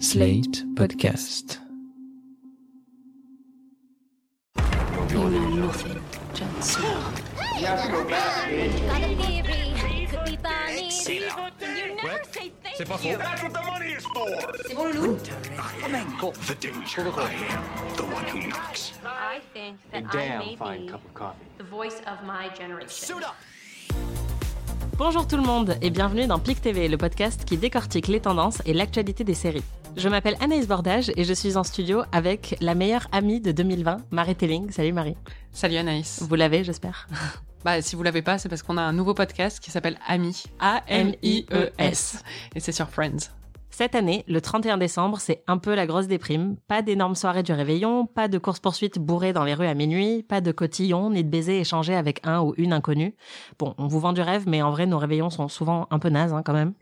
Slate Podcast. C'est pas faux. C'est bon, Loulou? The danger. I am the one who knocks. I think that I may be the voice of my generation. Bonjour tout le monde et bienvenue dans PIC TV, le podcast qui décortique les tendances et l'actualité des séries. Je m'appelle Anaïs Bordage et je suis en studio avec la meilleure amie de 2020, Marie Telling. Salut Marie. Salut Anaïs. Vous l'avez, j'espère. Bah, si vous l'avez pas, c'est parce qu'on a un nouveau podcast qui s'appelle Ami. A-M-I-E-S. Et c'est sur Friends. Cette année, le 31 décembre, c'est un peu la grosse déprime. Pas d'énormes soirées du réveillon, pas de course-poursuite bourrées dans les rues à minuit, pas de cotillons, ni de baisers échangés avec un ou une inconnue. Bon, on vous vend du rêve, mais en vrai, nos réveillons sont souvent un peu nazes hein, quand même.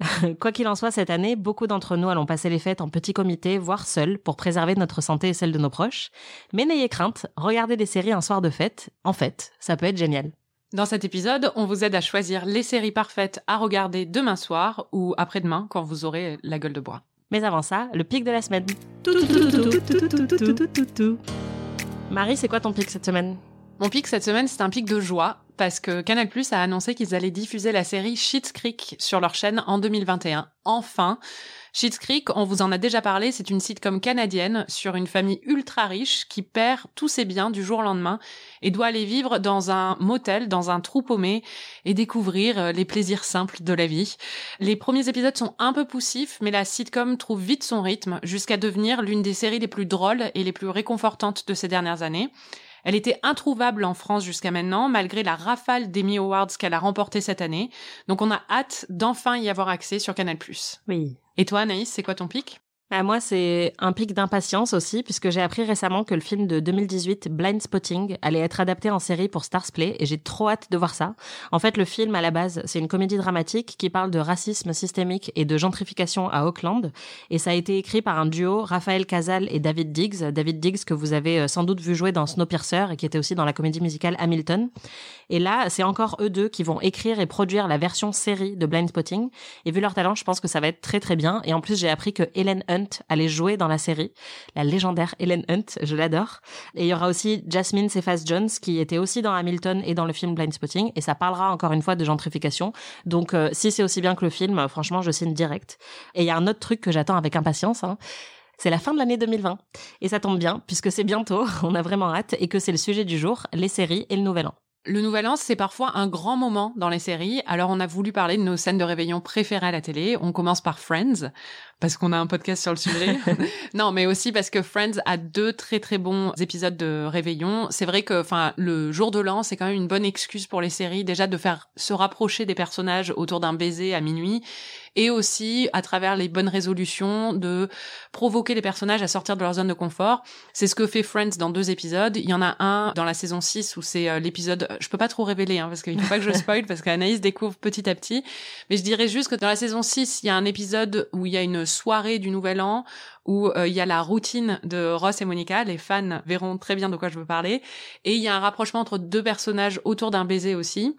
Quoi qu'il en soit, cette année, beaucoup d'entre nous allons passer les fêtes en petit comité, voire seuls, pour préserver notre santé et celle de nos proches. Mais n'ayez crainte, regardez des séries un soir de fête, en fait, ça peut être génial. Dans cet épisode, on vous aide à choisir les séries parfaites à regarder demain soir ou après-demain quand vous aurez la gueule de bois. Mais avant ça, le pic de la semaine. Marie, c'est quoi ton pic cette semaine? Mon pic cette semaine, c'est un pic de joie parce que Canal+ a annoncé qu'ils allaient diffuser la série Schitt's Creek sur leur chaîne en 2021. Enfin, Schitt's Creek, on vous en a déjà parlé, c'est une sitcom canadienne sur une famille ultra riche qui perd tous ses biens du jour au lendemain et doit aller vivre dans un motel, dans un trou paumé et découvrir euh, les plaisirs simples de la vie. Les premiers épisodes sont un peu poussifs, mais la sitcom trouve vite son rythme jusqu'à devenir l'une des séries les plus drôles et les plus réconfortantes de ces dernières années. Elle était introuvable en France jusqu'à maintenant, malgré la rafale d'Emmy Awards qu'elle a remporté cette année. Donc on a hâte d'enfin y avoir accès sur Canal+. Oui. Et toi, Anaïs, c'est quoi ton pic? Bah, moi, c'est un pic d'impatience aussi, puisque j'ai appris récemment que le film de 2018, Blind Spotting, allait être adapté en série pour Stars Play, et j'ai trop hâte de voir ça. En fait, le film, à la base, c'est une comédie dramatique qui parle de racisme systémique et de gentrification à Auckland, et ça a été écrit par un duo, Raphaël Casal et David Diggs. David Diggs, que vous avez euh, sans doute vu jouer dans Snowpiercer, et qui était aussi dans la comédie musicale Hamilton. Et là, c'est encore eux deux qui vont écrire et produire la version série de Blind Spotting. Et vu leur talent, je pense que ça va être très très bien. Et en plus, j'ai appris que Helen Hunt allait jouer dans la série. La légendaire Helen Hunt, je l'adore. Et il y aura aussi Jasmine Cephas Jones qui était aussi dans Hamilton et dans le film Blind Spotting. Et ça parlera encore une fois de gentrification. Donc euh, si c'est aussi bien que le film, franchement, je signe direct. Et il y a un autre truc que j'attends avec impatience. Hein. C'est la fin de l'année 2020. Et ça tombe bien, puisque c'est bientôt, on a vraiment hâte, et que c'est le sujet du jour, les séries et le nouvel an. Le Nouvel An, c'est parfois un grand moment dans les séries. Alors, on a voulu parler de nos scènes de réveillon préférées à la télé. On commence par Friends, parce qu'on a un podcast sur le sujet. non, mais aussi parce que Friends a deux très très bons épisodes de réveillon. C'est vrai que, enfin, le jour de l'an, c'est quand même une bonne excuse pour les séries, déjà de faire se rapprocher des personnages autour d'un baiser à minuit, et aussi à travers les bonnes résolutions de provoquer les personnages à sortir de leur zone de confort. C'est ce que fait Friends dans deux épisodes. Il y en a un dans la saison 6 où c'est euh, l'épisode, je peux pas trop révéler, hein, parce qu'il faut pas que je spoil, parce qu'Anaïs découvre petit à petit. Mais je dirais juste que dans la saison 6, il y a un épisode où il y a une soirée du Nouvel An, où euh, il y a la routine de Ross et Monica. Les fans verront très bien de quoi je veux parler. Et il y a un rapprochement entre deux personnages autour d'un baiser aussi.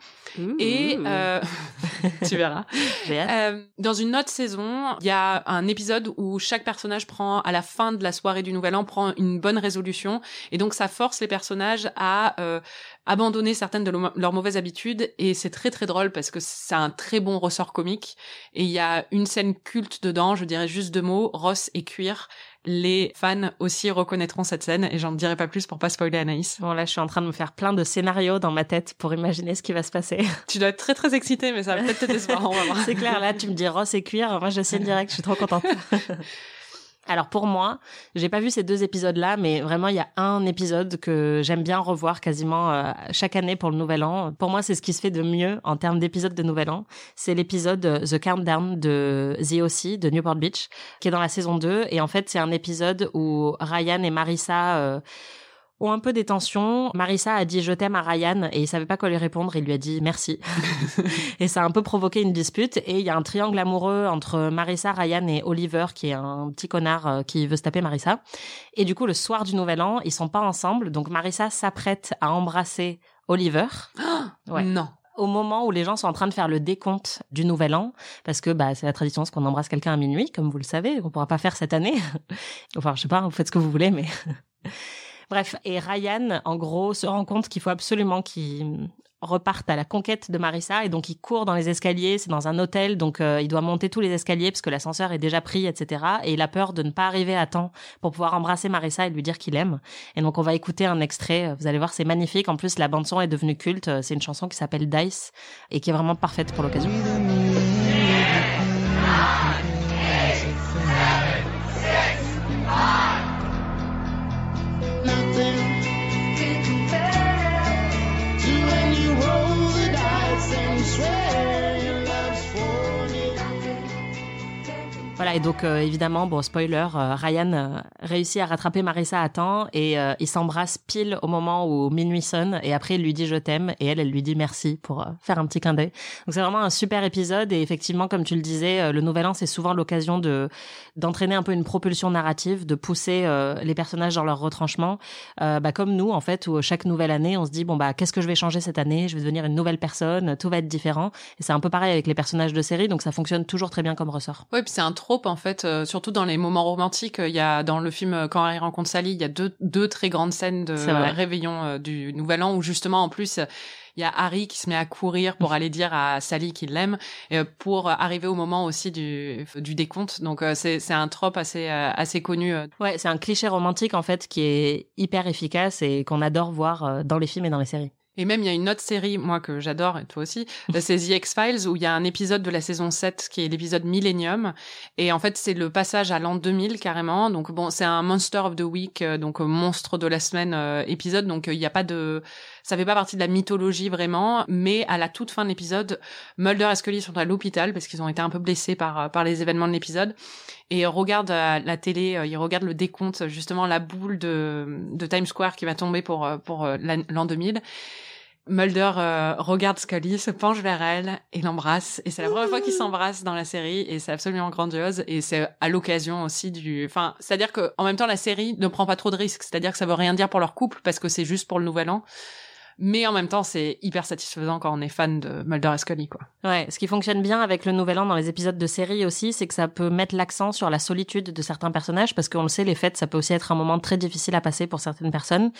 Et euh, tu verras. Euh, dans une autre saison, il y a un épisode où chaque personnage prend, à la fin de la soirée du Nouvel An, prend une bonne résolution. Et donc, ça force les personnages à euh, abandonner certaines de leurs mauvaises habitudes. Et c'est très, très drôle parce que c'est un très bon ressort comique. Et il y a une scène culte dedans, je dirais juste deux mots, Ross et Cuir. Les fans aussi reconnaîtront cette scène et j'en dirai pas plus pour pas spoiler Anaïs. Bon, là, je suis en train de me faire plein de scénarios dans ma tête pour imaginer ce qui va se passer. Tu dois être très très excitée, mais ça va peut-être te décevoir. on va voir. C'est clair, là, tu me dis Ross et cuir. Moi, je signe direct. Je suis trop contente. Alors pour moi, j'ai pas vu ces deux épisodes-là, mais vraiment il y a un épisode que j'aime bien revoir quasiment euh, chaque année pour le Nouvel An. Pour moi, c'est ce qui se fait de mieux en termes d'épisodes de Nouvel An. C'est l'épisode euh, The Countdown de The O.C. de Newport Beach, qui est dans la saison 2. Et en fait, c'est un épisode où Ryan et Marissa euh, ont un peu des tensions. Marissa a dit je t'aime à Ryan et il savait pas quoi lui répondre. Il lui a dit merci. et ça a un peu provoqué une dispute. Et il y a un triangle amoureux entre Marissa, Ryan et Oliver, qui est un petit connard euh, qui veut se taper Marissa. Et du coup, le soir du Nouvel An, ils sont pas ensemble. Donc Marissa s'apprête à embrasser Oliver. Ouais. Non. au moment où les gens sont en train de faire le décompte du nouvel an, parce que bah, c'est la tradition qu'on embrasse quelqu'un à minuit, comme vous le savez, on pourra pas faire cette année. enfin, je sais pas, vous faites ce que vous voulez, mais Bref, et Ryan, en gros, se rend compte qu'il faut absolument qu'il reparte à la conquête de Marissa et donc il court dans les escaliers, c'est dans un hôtel donc euh, il doit monter tous les escaliers parce que l'ascenseur est déjà pris etc et il a peur de ne pas arriver à temps pour pouvoir embrasser Marissa et lui dire qu'il aime et donc on va écouter un extrait vous allez voir c'est magnifique en plus la bande son est devenue culte c'est une chanson qui s'appelle Dice et qui est vraiment parfaite pour l'occasion Et donc euh, évidemment, bon, spoiler, euh, Ryan euh, réussit à rattraper Marissa à temps et il s'embrasse pile au moment où minuit sonne et après il lui dit je t'aime et elle, elle lui dit merci pour faire un petit clin d'œil. Donc c'est vraiment un super épisode et effectivement, comme tu le disais, le Nouvel An, c'est souvent l'occasion de d'entraîner un peu une propulsion narrative, de pousser les personnages dans leur retranchement, bah, comme nous en fait, où chaque nouvelle année, on se dit bon bah qu'est-ce que je vais changer cette année? Je vais devenir une nouvelle personne, tout va être différent. Et c'est un peu pareil avec les personnages de série, donc ça fonctionne toujours très bien comme ressort. Ouais, puis c'est un en fait, euh, surtout dans les moments romantiques. Il y a dans le film euh, Quand Harry rencontre Sally, il y a deux, deux très grandes scènes de réveillon euh, du Nouvel An où justement en plus il y a Harry qui se met à courir pour aller dire à Sally qu'il l'aime pour arriver au moment aussi du, du décompte. Donc c'est c'est un trope assez assez connu. Ouais, c'est un cliché romantique en fait qui est hyper efficace et qu'on adore voir dans les films et dans les séries. Et même, il y a une autre série, moi, que j'adore, et toi aussi, c'est The X-Files, où il y a un épisode de la saison 7 qui est l'épisode Millennium. Et en fait, c'est le passage à l'an 2000, carrément. Donc, bon, c'est un Monster of the Week, euh, donc euh, monstre de la semaine euh, épisode. Donc, il n'y a pas de... Ça fait pas partie de la mythologie, vraiment. Mais à la toute fin de l'épisode, Mulder et Scully sont à l'hôpital parce qu'ils ont été un peu blessés par, par les événements de l'épisode et regarde la télé, ils regardent le décompte, justement la boule de, de Times Square qui va tomber pour pour l'an 2000 Mulder euh, regarde Scully, se penche vers elle et l'embrasse. Et c'est la première fois qu'ils s'embrassent dans la série et c'est absolument grandiose. Et c'est à l'occasion aussi du... Enfin, c'est-à-dire que en même temps, la série ne prend pas trop de risques. C'est-à-dire que ça veut rien dire pour leur couple parce que c'est juste pour le nouvel an mais en même temps c'est hyper satisfaisant quand on est fan de Mulder et Scully quoi. Ouais, ce qui fonctionne bien avec le Nouvel An dans les épisodes de série aussi, c'est que ça peut mettre l'accent sur la solitude de certains personnages parce qu'on le sait les fêtes ça peut aussi être un moment très difficile à passer pour certaines personnes.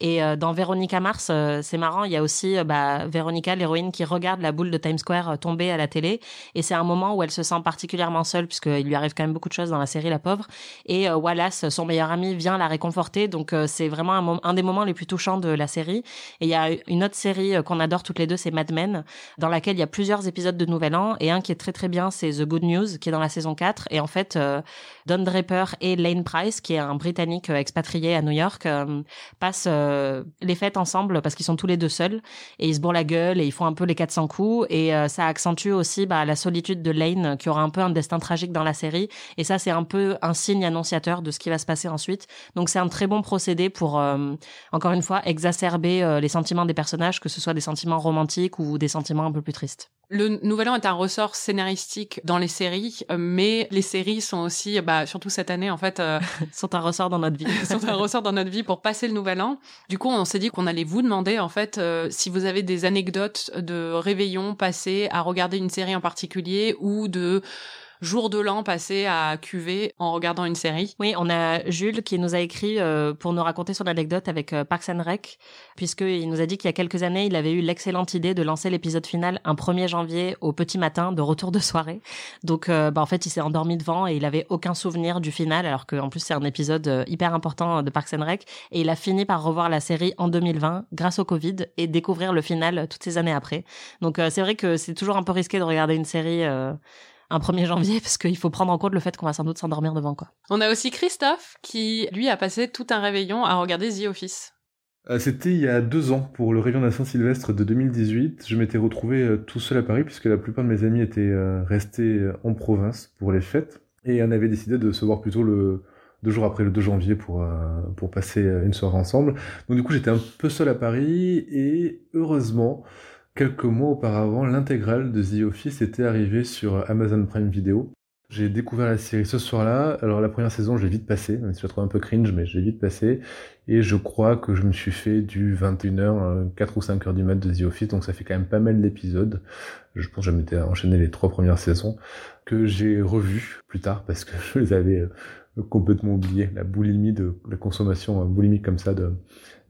Et euh, dans Véronica Mars euh, c'est marrant, il y a aussi euh, bah Véronica l'héroïne qui regarde la boule de Times Square tomber à la télé. Et c'est un moment où elle se sent particulièrement seule puisqu'il lui arrive quand même beaucoup de choses dans la série la pauvre. Et Wallace son meilleur ami vient la réconforter. Donc c'est vraiment un, un, des moments les plus touchants de la série. Et il y a une autre série euh, qu'on adore toutes les deux, c'est Mad Men, dans laquelle il y a plusieurs épisodes de Nouvel An et un qui est très très bien, c'est The Good News qui est dans la saison 4 et en fait euh, Don Draper et Lane Price qui est un Britannique euh, expatrié à New York passent les fêtes ensemble parce qu'ils sont tous les deux seuls et ils se bourrent la gueule et ils font un peu les 400 coups et ça accentue aussi bah, la solitude de Lane qui aura un peu un destin tragique dans la série. Et ça c'est un peu un signe annonciateur de ce qui va se passer ensuite. Donc c'est un très bon procédé pour encore une fois exacerber les sentiments des personnages que ce soit des sentiments romantiques ou des sentiments un peu plus tristes. Le Nouvel An est un ressort scénaristique dans les séries, euh, mais les séries sont aussi, bah, surtout cette année en fait, euh, sont un ressort dans notre vie. sont un ressort dans notre vie pour passer le Nouvel An. Du coup, on s'est dit qu'on allait vous demander en fait euh, si vous avez des anecdotes de réveillon passés à regarder une série en particulier ou de jour de l'an passé à cuver en regardant une série. Oui, on a Jules qui nous a écrit euh, pour nous raconter son anecdote avec euh, Parks and Rec, puisqu'il nous a dit qu'il y a quelques années, il avait eu l'excellente idée de lancer l'épisode final un 1er janvier au petit matin de retour de soirée. Donc, euh, bah, en fait, il s'est endormi devant et il avait aucun souvenir du final, alors qu'en plus, c'est un épisode hyper important de Parks and Rec. Et il a fini par revoir la série en 2020 grâce au Covid et découvrir le final toutes ces années après. Donc, c'est vrai que c'est toujours un peu risqué de regarder une série un 1er janvier parce qu'il faut prendre en compte le fait qu'on va sans doute s'endormir devant quoi. On a aussi Christophe qui lui a passé tout un réveillon à regarder The Office. Euh, c'était il y a deux ans pour le réveillon de Saint-Sylvestre de 2018. Je m'étais retrouvé euh, tout seul à Paris puisque la plupart de mes amis étaient euh, restés en province pour les fêtes et on avait décidé de se voir plutôt le deux jours après le 2 janvier pour pour passer une soirée ensemble. Donc du coup j'étais un peu seul à Paris et heureusement quelques mois auparavant, l'intégrale de The Office était arrivée sur Amazon Prime Video. J'ai découvert la série ce soir-là. Alors la première saison, je l'ai vite passé, même si je la trouve un peu cringe, mais je l'ai vite passé. Et je crois que je me suis fait du 21h, 4 ou 5 heures du mat de The Office, donc ça fait quand même pas mal d'épisodes. Je pense que je m'étais enchaîné les trois premières saisons, que j'ai revu plus tard parce que je les avais euh, complètement oubliés. La boulimie de la consommation boulimique comme ça de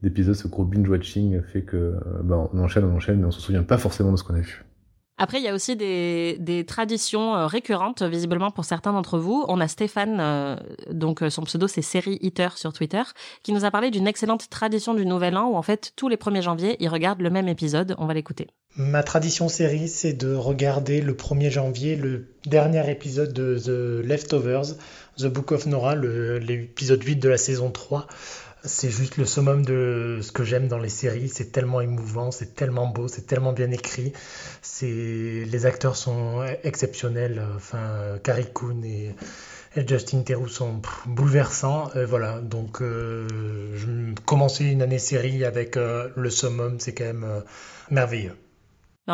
d'épisodes, ce gros binge-watching fait que euh, bah, on enchaîne, on enchaîne, mais on se souvient pas forcément de ce qu'on a vu. Après, il y a aussi des, des traditions euh, récurrentes, visiblement pour certains d'entre vous. On a Stéphane, euh, donc son pseudo c'est Série Eater sur Twitter, qui nous a parlé d'une excellente tradition du Nouvel An où en fait tous les 1er janvier, il regarde le même épisode. On va l'écouter. Ma tradition série, c'est de regarder le 1er janvier le dernier épisode de The Leftovers, The Book of Nora, l'épisode 8 de la saison 3. C'est juste le summum de ce que j'aime dans les séries. C'est tellement émouvant, c'est tellement beau, c'est tellement bien écrit. C'est les acteurs sont exceptionnels. Enfin, Carrie Coon et, Justin Theroux sont bouleversants. voilà, donc euh, je, commencer une année série avec euh, le summum, c'est quand même euh, merveilleux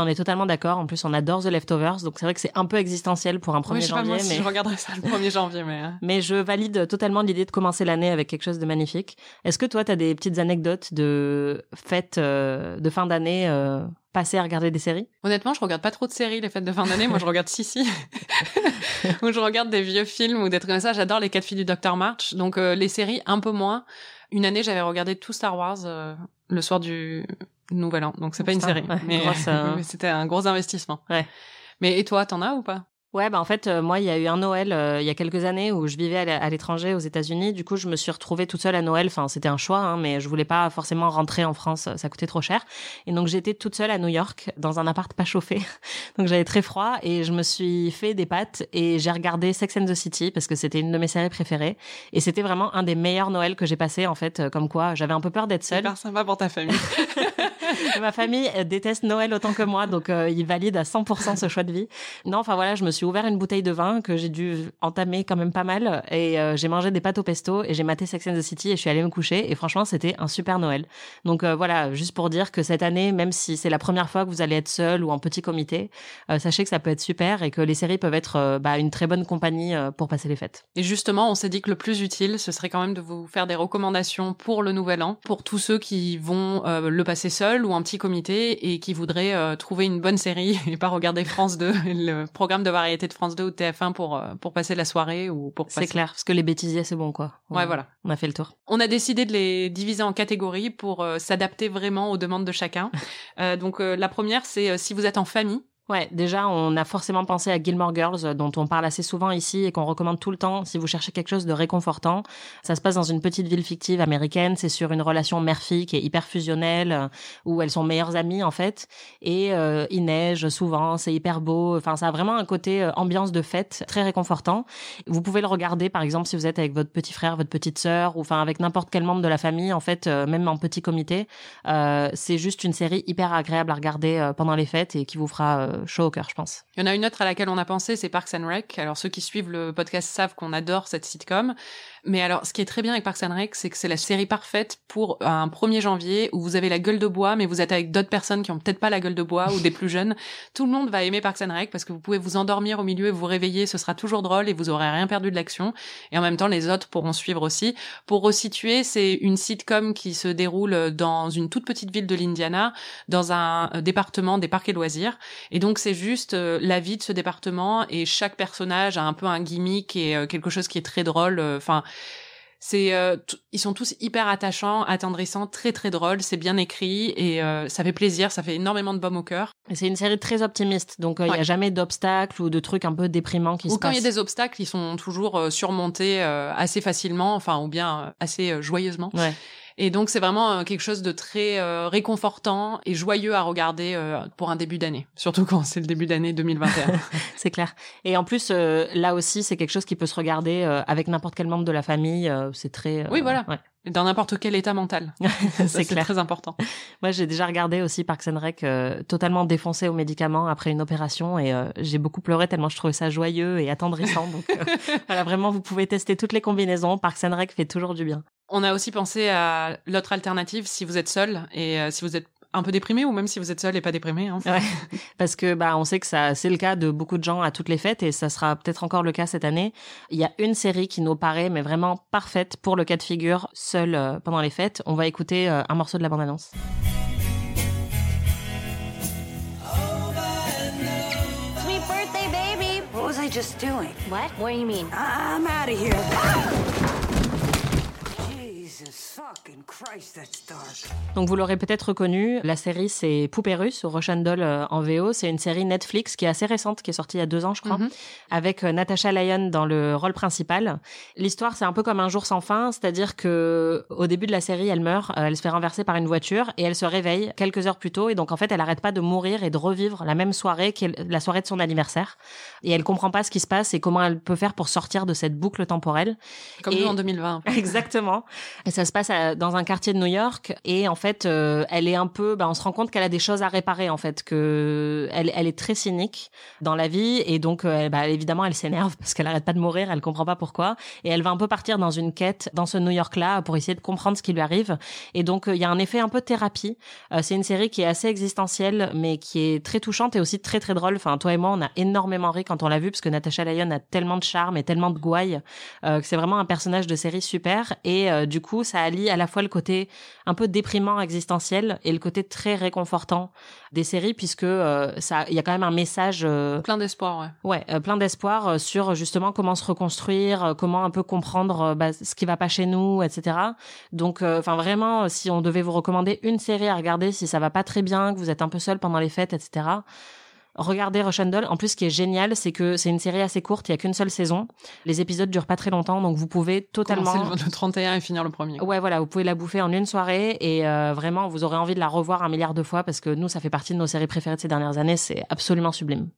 on est totalement d'accord. En plus, on adore The Leftovers, donc c'est vrai que c'est un peu existentiel pour un 1er je janvier. mais... je regarderai ça le 1er janvier, mais. Hein. mais je valide totalement l'idée de commencer l'année avec quelque chose de magnifique. Est-ce que toi, tu as des petites anecdotes de fêtes euh, de fin d'année euh, passées à regarder des séries? Honnêtement, je regarde pas trop de séries les fêtes de fin d'année. Moi, je regarde Sissi, ou je regarde des vieux films ou des trucs comme ça. J'adore les quatre filles du Dr March, donc euh, les séries un peu moins. Une année, j'avais regardé tout Star Wars le soir du Nouvel An. Donc c'est pas une série, mais, euh, mais c'était un gros investissement. Ouais. Mais et toi, t'en as ou pas? Ouais, bah en fait, euh, moi, il y a eu un Noël euh, il y a quelques années où je vivais à l'étranger aux États-Unis. Du coup, je me suis retrouvée toute seule à Noël. Enfin, c'était un choix, hein, mais je voulais pas forcément rentrer en France, ça coûtait trop cher. Et donc, j'étais toute seule à New York dans un appart pas chauffé. donc, j'avais très froid et je me suis fait des pâtes et j'ai regardé Sex and the City parce que c'était une de mes séries préférées. Et c'était vraiment un des meilleurs Noëls que j'ai passé en fait. Comme quoi, j'avais un peu peur d'être seule. Super sympa pour ta famille. Ma famille déteste Noël autant que moi, donc euh, il valide à 100% ce choix de vie. Non, enfin voilà, je me suis ouvert une bouteille de vin que j'ai dû entamer quand même pas mal et euh, j'ai mangé des pâtes au pesto et j'ai maté Sex and the City et je suis allée me coucher et franchement c'était un super Noël. Donc euh, voilà, juste pour dire que cette année, même si c'est la première fois que vous allez être seul ou en petit comité, sachez que ça peut être super et que les séries peuvent être bah, une très bonne compagnie pour passer les fêtes. Et justement, on s'est dit que le plus utile, ce serait quand même de vous faire des recommandations pour le nouvel an, pour tous ceux qui vont le passer seul ou un petit comité et qui voudrait euh, trouver une bonne série et pas regarder France 2, le programme de variété de France 2 ou de TF1 pour euh, pour passer la soirée ou pour C'est clair, parce que les bêtisiers c'est bon quoi. ouais, voilà. On a fait le tour. On a décidé de les diviser en catégories pour euh, s'adapter vraiment aux demandes de chacun. donc la première c'est si vous êtes en famille, Ouais, déjà, on a forcément pensé à Gilmore Girls, dont on parle assez souvent ici et qu'on recommande tout le temps si vous cherchez quelque chose de réconfortant. Ça se passe dans une petite ville fictive américaine. C'est sur une relation mère-fille qui est hyper fusionnelle, euh, où elles sont meilleures amies en fait. Et euh, il neige souvent, c'est hyper beau. Enfin, ça a vraiment un côté euh, ambiance de fête très réconfortant. Vous pouvez le regarder, par exemple, si vous êtes avec votre petit frère, votre petite sœur, ou enfin avec n'importe quel membre de la famille. En fait, même en petit comité, c'est juste une série hyper agréable à regarder pendant les fêtes et qui vous fera chaud. Il y en a une autre à laquelle on a pensé, c'est Parks and Rec. Alors ceux qui suivent le podcast savent qu'on adore cette sitcom. Mais alors, ce qui est très bien avec Parks and Rec, c'est que c'est la série parfaite pour un 1er janvier où vous avez la gueule de bois, mais vous êtes avec d'autres personnes qui ont peut-être pas la gueule de bois ou des plus jeunes. Tout le monde va aimer Parks and Rec parce que vous pouvez vous endormir au milieu et vous réveiller, ce sera toujours drôle et vous aurez rien perdu de l'action. Et en même temps, les autres pourront suivre aussi. Pour resituer, c'est une sitcom qui se déroule dans une toute petite ville de l'Indiana, dans un euh, département des parcs et loisirs. Et donc, c'est juste euh, la vie de ce département et chaque personnage a un peu un gimmick et euh, quelque chose qui est très drôle. Enfin, c'est euh, ils sont tous hyper attachants, attendrissants, très très drôles, c'est bien écrit et euh, ça fait plaisir, ça fait énormément de baume au cœur. C'est une série très optimiste, donc euh, il n'y a jamais d'obstacles ou de trucs un peu déprimants qui ou se quand il y a des obstacles, ils sont toujours surmontés assez facilement, enfin ou bien assez joyeusement. Ouais. Et donc c'est vraiment euh, quelque chose de très euh, réconfortant et joyeux à regarder euh, pour un début d'année, surtout quand c'est le début d'année 2021. c'est clair. Et en plus là aussi c'est quelque chose qui peut se regarder avec n'importe quel membre de la famille. c'est très. oui voilà. Dans n'importe quel état mental. c'est très important. Moi, j'ai déjà regardé aussi Parks and Rec totalement défoncé aux médicaments après une opération et j'ai beaucoup pleuré tellement je trouvais ça joyeux et attendrissant. Donc voilà, vraiment, vous pouvez tester toutes les combinaisons. Parks and Rec fait toujours du bien. On a aussi pensé à l'autre alternative si vous êtes seul et euh, si vous êtes un peu déprimé ou même si vous êtes seul et pas déprimé. Hein. Ouais, parce que bah on sait que ça c'est le cas de beaucoup de gens à toutes les fêtes et ça sera peut-être encore le cas cette année. Il y a une série qui nous paraît mais vraiment parfaite pour le cas de figure seul euh, pendant les fêtes. On va écouter euh, un morceau de la bande-annonce. Sweet birthday, baby. What was I just doing? What? What do you mean? I'm out of here. Donc vous l'aurez peut-être reconnu, la série c'est Poupée russe ou Russian Doll euh, en VO. C'est une série Netflix qui est assez récente, qui est sortie il y a deux ans je crois, Mhm. avec euh, Natasha Lyon dans le rôle principal. L'histoire c'est un peu comme un jour sans fin, c'est-à-dire que au début de la série elle meurt, euh, elle se fait renverser par une voiture et elle se réveille quelques heures plus tôt et donc en fait elle arrête pas de mourir et de revivre la même soirée qui est la soirée de son anniversaire et elle comprend pas ce qui se passe et comment elle peut faire pour sortir de cette boucle temporelle. Comme Et- nous en 2020. Exactement. Et ça se passe dans un quartier de New York. Et en fait, euh, elle est un peu, bah, on se rend compte qu'elle a des choses à réparer en fait, que elle, elle est très cynique dans la vie. Et donc euh, bah, évidemment elle s'énerve parce qu'elle arrête pas de mourir, elle comprend pas pourquoi. Et elle va un peu partir dans une quête dans ce New York là pour essayer de comprendre ce qui lui arrive. Et donc euh, il y a un effet un peu thérapie. Euh, c'est une série qui est assez existentielle mais qui est très touchante et aussi très très drôle. Enfin toi et moi on a énormément ri quand on l'a vu parce que Natasha Lyon a tellement de charme et tellement de gouaille que c'est vraiment un personnage de série super. Et du coup ça allie à la fois le côté un peu déprimant existentiel et le côté très réconfortant des séries puisque euh, ça il y a quand même un message euh, Plein d'espoir, ouais. ouais euh, plein d'espoir sur justement comment se reconstruire comment un peu comprendre bah, ce qui va pas chez nous etc donc enfin vraiment si on devait vous recommander une série à regarder si ça va pas très bien que vous êtes un peu seul pendant les fêtes etc Regardez Doll. En plus, ce qui est génial, c'est que c'est une série assez courte. Il y a qu'une seule saison. Les épisodes durent pas très longtemps, donc vous pouvez totalement. Commencer le 31 et finir le premier. Ouais, voilà, vous pouvez la bouffer en une soirée et euh, vraiment, vous aurez envie de la revoir un milliard de fois parce que nous, ça fait partie de nos séries préférées de ces dernières années. C'est absolument sublime.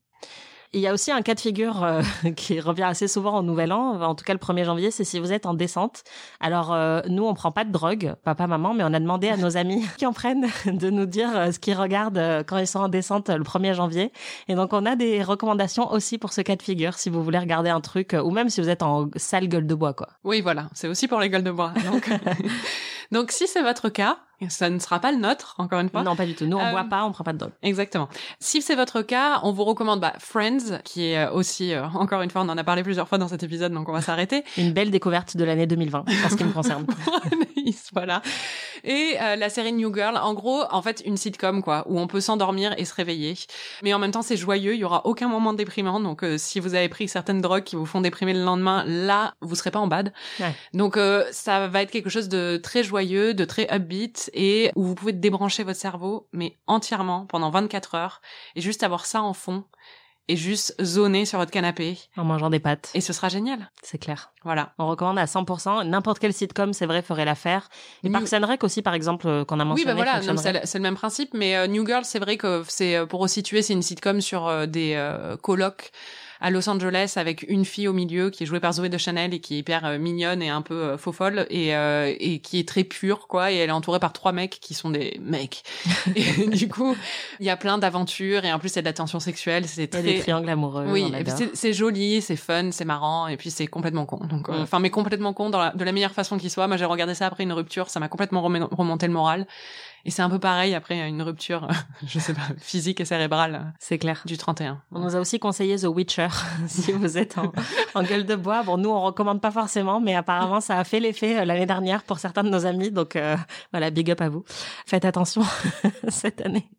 Il y a aussi un cas de figure euh, qui revient assez souvent au Nouvel An, en tout cas le 1er janvier, c'est si vous êtes en descente. Alors euh, nous, on prend pas de drogue, papa, maman, mais on a demandé à nos amis qui en prennent de nous dire euh, ce qu'ils regardent euh, quand ils sont en descente euh, le 1er janvier. Et donc on a des recommandations aussi pour ce cas de figure, si vous voulez regarder un truc, ou même si vous êtes en sale gueule de bois, quoi. Oui, voilà, c'est aussi pour les gueules de bois. Donc, donc si c'est votre cas, ça ne sera pas le nôtre, encore une fois. Non, pas du tout. Nous, on Euh, boit pas, on prend pas de drogue. Exactement. Si c'est votre cas, on vous recommande bah, Friends, qui est euh, aussi, euh, encore une fois, on en a parlé plusieurs fois dans cet épisode, donc on va s'arrêter. Une belle découverte de l'année 2020, en ce qui me concerne. voilà. Et euh, la série New Girl, en gros, en fait, une sitcom, quoi, où on peut s'endormir et se réveiller. Mais en même temps, c'est joyeux, il y aura aucun moment déprimant. Donc, euh, si vous avez pris certaines drogues qui vous font déprimer le lendemain, là, vous serez pas en bad. Ouais. Donc, euh, ça va être quelque chose de très joyeux, de très upbeat, et où vous pouvez débrancher votre cerveau, mais entièrement, pendant 24 heures, et juste avoir ça en fond, et juste zoner sur votre canapé. En mangeant des pâtes. Et ce sera génial. C'est clair. Voilà. On recommande à 100%. N'importe quel sitcom, c'est vrai, ferait l'affaire. Et New- Parks and Rec aussi, par exemple, euh, qu'on a Oui, mentionné. bah voilà, c'est le, même principe, mais euh, New Girl, c'est vrai que c'est euh, pour resituer, c'est une sitcom sur euh, des euh, colocs à Los Angeles avec une fille au milieu qui est jouée par Zoé de Chanel et qui est hyper euh, mignonne et un peu euh, faux folle et, euh, et qui est très pure quoi et elle est entourée par trois mecs qui sont des mecs et du coup il y a plein d'aventures et en plus il y a de la tension sexuelle c'est très des triangles amoureux. oui, et puis c'est- joli, c'est fun, c'est marrant, et puis c'est complètement con. Donc, euh, Mm. enfin, mais complètement con dans la- de la meilleure façon qui soit. Moi, j'ai regardé ça après une rupture, ça m'a complètement remonté le moral. Et c'est un peu pareil après une rupture, je sais pas, physique et cérébrale C'est clair. du 31. On nous a aussi conseillé The Witcher, si vous êtes en, en gueule de bois. Bon, nous, on recommande pas forcément, mais apparemment, ça a fait l'effet euh, l'année dernière pour certains de nos amis. Donc, euh, voilà, big up à vous. Faites attention cette année.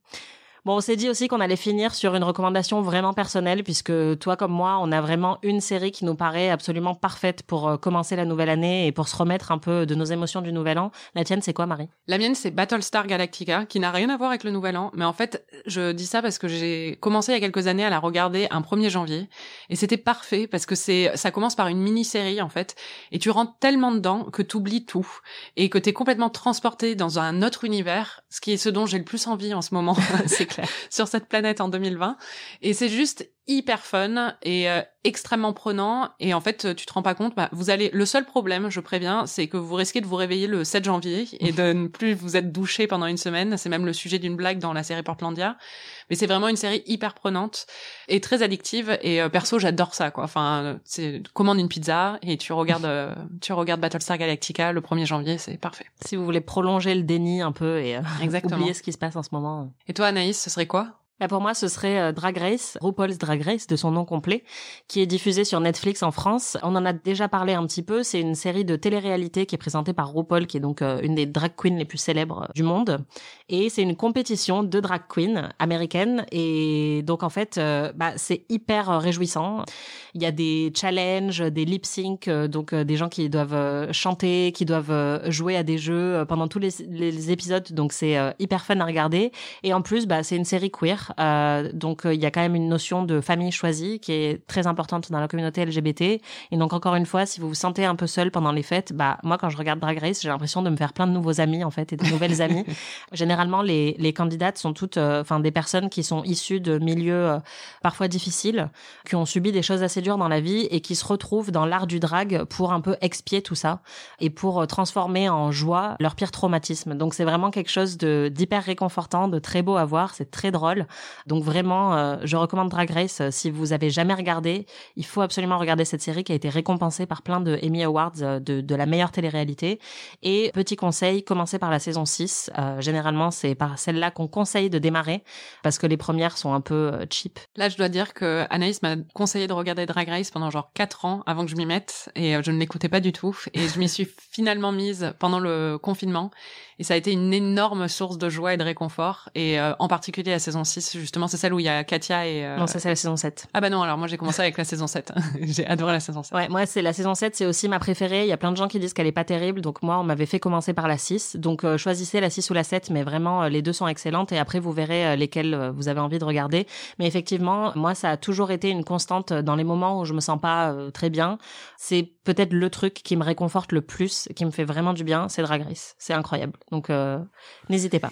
Bon, on s'est dit aussi qu'on allait finir sur une recommandation vraiment personnelle, puisque toi comme moi, on a vraiment une série qui nous paraît absolument parfaite pour euh, commencer la nouvelle année et pour se remettre un peu de nos émotions du nouvel an. La tienne, c'est quoi, Marie? La mienne, c'est Battlestar Galactica, qui n'a rien à voir avec le Nouvel An. Mais en fait, je dis ça parce que j'ai commencé il y a quelques années à la regarder un 1er janvier. Et c'était parfait parce que c'est, ça commence par une mini-série, en fait. Et tu rentres tellement dedans que t'oublies tout. Et que t'es complètement transporté dans un autre univers. Ce qui est ce dont j'ai le plus envie en ce moment. C'est. sur cette planète en 2020. Et c'est juste hyper fun et euh, extrêmement prenant. Et en fait tu te rends pas compte bah, vous allez le seul problème je préviens c'est que vous risquez de vous réveiller le 7 janvier et de ne plus vous être douché pendant une semaine. C'est même le sujet d'une blague dans la série Portlandia. Mais c'est vraiment une série hyper prenante et très addictive. Et euh, perso j'adore ça quoi. Enfin c'est commande une pizza et tu regardes euh, tu regardes Battlestar Galactica le 1er janvier c'est parfait. Si vous voulez prolonger le déni un peu et oublier ce qui se passe en ce moment. Et toi Anaïs ce serait quoi? Bah pour moi, ce serait euh, Drag Race, RuPaul's Drag Race, de son nom complet, qui est diffusé sur Netflix en France. On en a déjà parlé un petit peu. C'est une série de télé-réalité qui est présentée par RuPaul, qui est donc euh, une des drag queens les plus célèbres du monde. Et c'est une compétition de drag queens américaines. Et donc, en fait, euh, bah, c'est hyper réjouissant. Il y a des challenges, des lip sync, donc des gens qui doivent chanter, qui doivent jouer à des jeux pendant tous les, les épisodes. Donc, c'est hyper fun à regarder. Et en plus, bah, c'est une série queer. Euh, donc euh, il y a quand même une notion de famille choisie qui est très importante dans la communauté LGBT. Et donc encore une fois, si vous vous sentez un peu seul pendant les fêtes, bah moi quand je regarde Drag Race, j'ai l'impression de me faire plein de nouveaux amis en fait et de nouvelles amies. Généralement, les, les candidates sont toutes, euh, enfin des personnes qui sont issues de milieux parfois difficiles, qui ont subi des choses assez dures dans la vie et qui se retrouvent dans l'art du drag pour un peu expier tout ça et pour transformer en joie leur pire traumatisme. Donc c'est vraiment quelque chose d'hyper réconfortant, de très beau à voir, c'est très drôle. Donc vraiment, euh, je recommande Drag Race. Euh, si vous avez jamais regardé, il faut absolument regarder cette série qui a été récompensée par plein de Emmy Awards euh, de, de la meilleure télé-réalité. Et petit conseil, commencez par la saison 6. généralement, c'est par celle-là qu'on conseille de démarrer parce que les premières sont un peu cheap. Là, je dois dire que Anaïs m'a conseillé de regarder Drag Race pendant genre 4 ans avant que je m'y mette et je ne l'écoutais pas du tout. Et je m'y suis finalement mise pendant le confinement. Et ça a été une énorme source de joie et de réconfort. Et en particulier la saison 6, justement, c'est celle où il y a Katia et... Euh... Non, ça c'est la saison 7. Ah bah non, alors moi j'ai commencé avec la saison 7. j'ai adoré la saison 7. Ouais, moi c'est la saison 7, c'est aussi ma préférée. Il y a plein de gens qui disent qu'elle est pas terrible, donc moi on m'avait fait commencer par la 6. Donc euh, choisissez la 6 ou la 7, mais vraiment euh, les deux sont excellentes et après vous verrez euh, lesquelles vous avez envie de regarder. Mais effectivement, moi ça a toujours été une constante dans les moments où je me sens pas très bien. C'est peut-être le truc qui me réconforte le plus, qui me fait vraiment du bien, c'est Drag Race. C'est incroyable. Donc n'hésitez pas.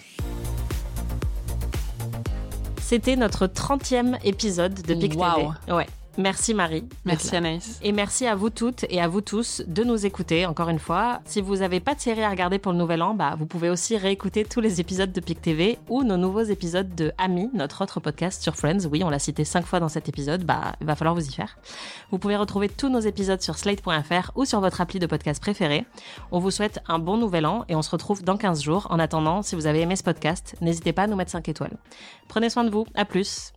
C'était notre 30e épisode de Pic wow. Ouais. Merci Marie. Merci Anaïs. Et merci à vous toutes et à vous tous de nous écouter encore une fois. Si vous n'avez pas de série à regarder pour le nouvel an, bah, vous pouvez aussi réécouter tous les épisodes de PIC TV ou nos nouveaux épisodes de Ami, notre autre podcast sur Friends. Oui, on l'a cité cinq fois dans cet épisode, bah, il va falloir vous y faire. Vous pouvez retrouver tous nos épisodes sur slate.fr ou sur votre appli de podcast préféré. On vous souhaite un bon nouvel an et on se retrouve dans 15 jours. En attendant, si vous avez aimé ce podcast, n'hésitez pas à nous mettre 5 étoiles. Prenez soin de vous. À plus.